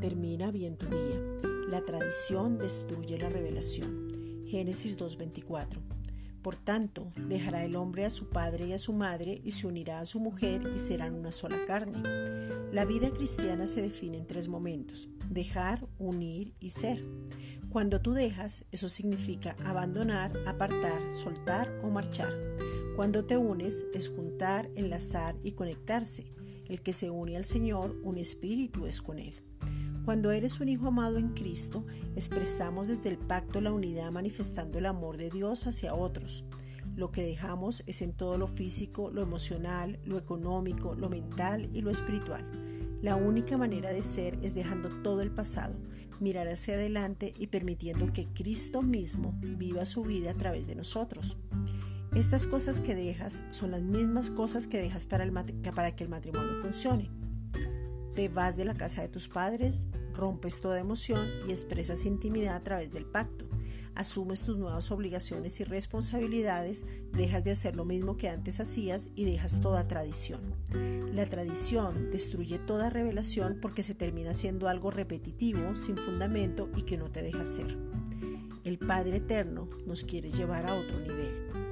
termina bien tu día. La tradición destruye la revelación. Génesis 2.24. Por tanto, dejará el hombre a su padre y a su madre y se unirá a su mujer y serán una sola carne. La vida cristiana se define en tres momentos, dejar, unir y ser. Cuando tú dejas, eso significa abandonar, apartar, soltar o marchar. Cuando te unes, es juntar, enlazar y conectarse. El que se une al Señor, un espíritu es con Él. Cuando eres un hijo amado en Cristo, expresamos desde el pacto la unidad manifestando el amor de Dios hacia otros. Lo que dejamos es en todo lo físico, lo emocional, lo económico, lo mental y lo espiritual. La única manera de ser es dejando todo el pasado, mirar hacia adelante y permitiendo que Cristo mismo viva su vida a través de nosotros. Estas cosas que dejas son las mismas cosas que dejas para, para que el matrimonio funcione. Te vas de la casa de tus padres, rompes toda emoción y expresas intimidad a través del pacto. Asumes tus nuevas obligaciones y responsabilidades, dejas de hacer lo mismo que antes hacías y dejas toda tradición. La tradición destruye toda revelación porque se termina siendo algo repetitivo, sin fundamento y que no te deja ser. El Padre Eterno nos quiere llevar a otro nivel.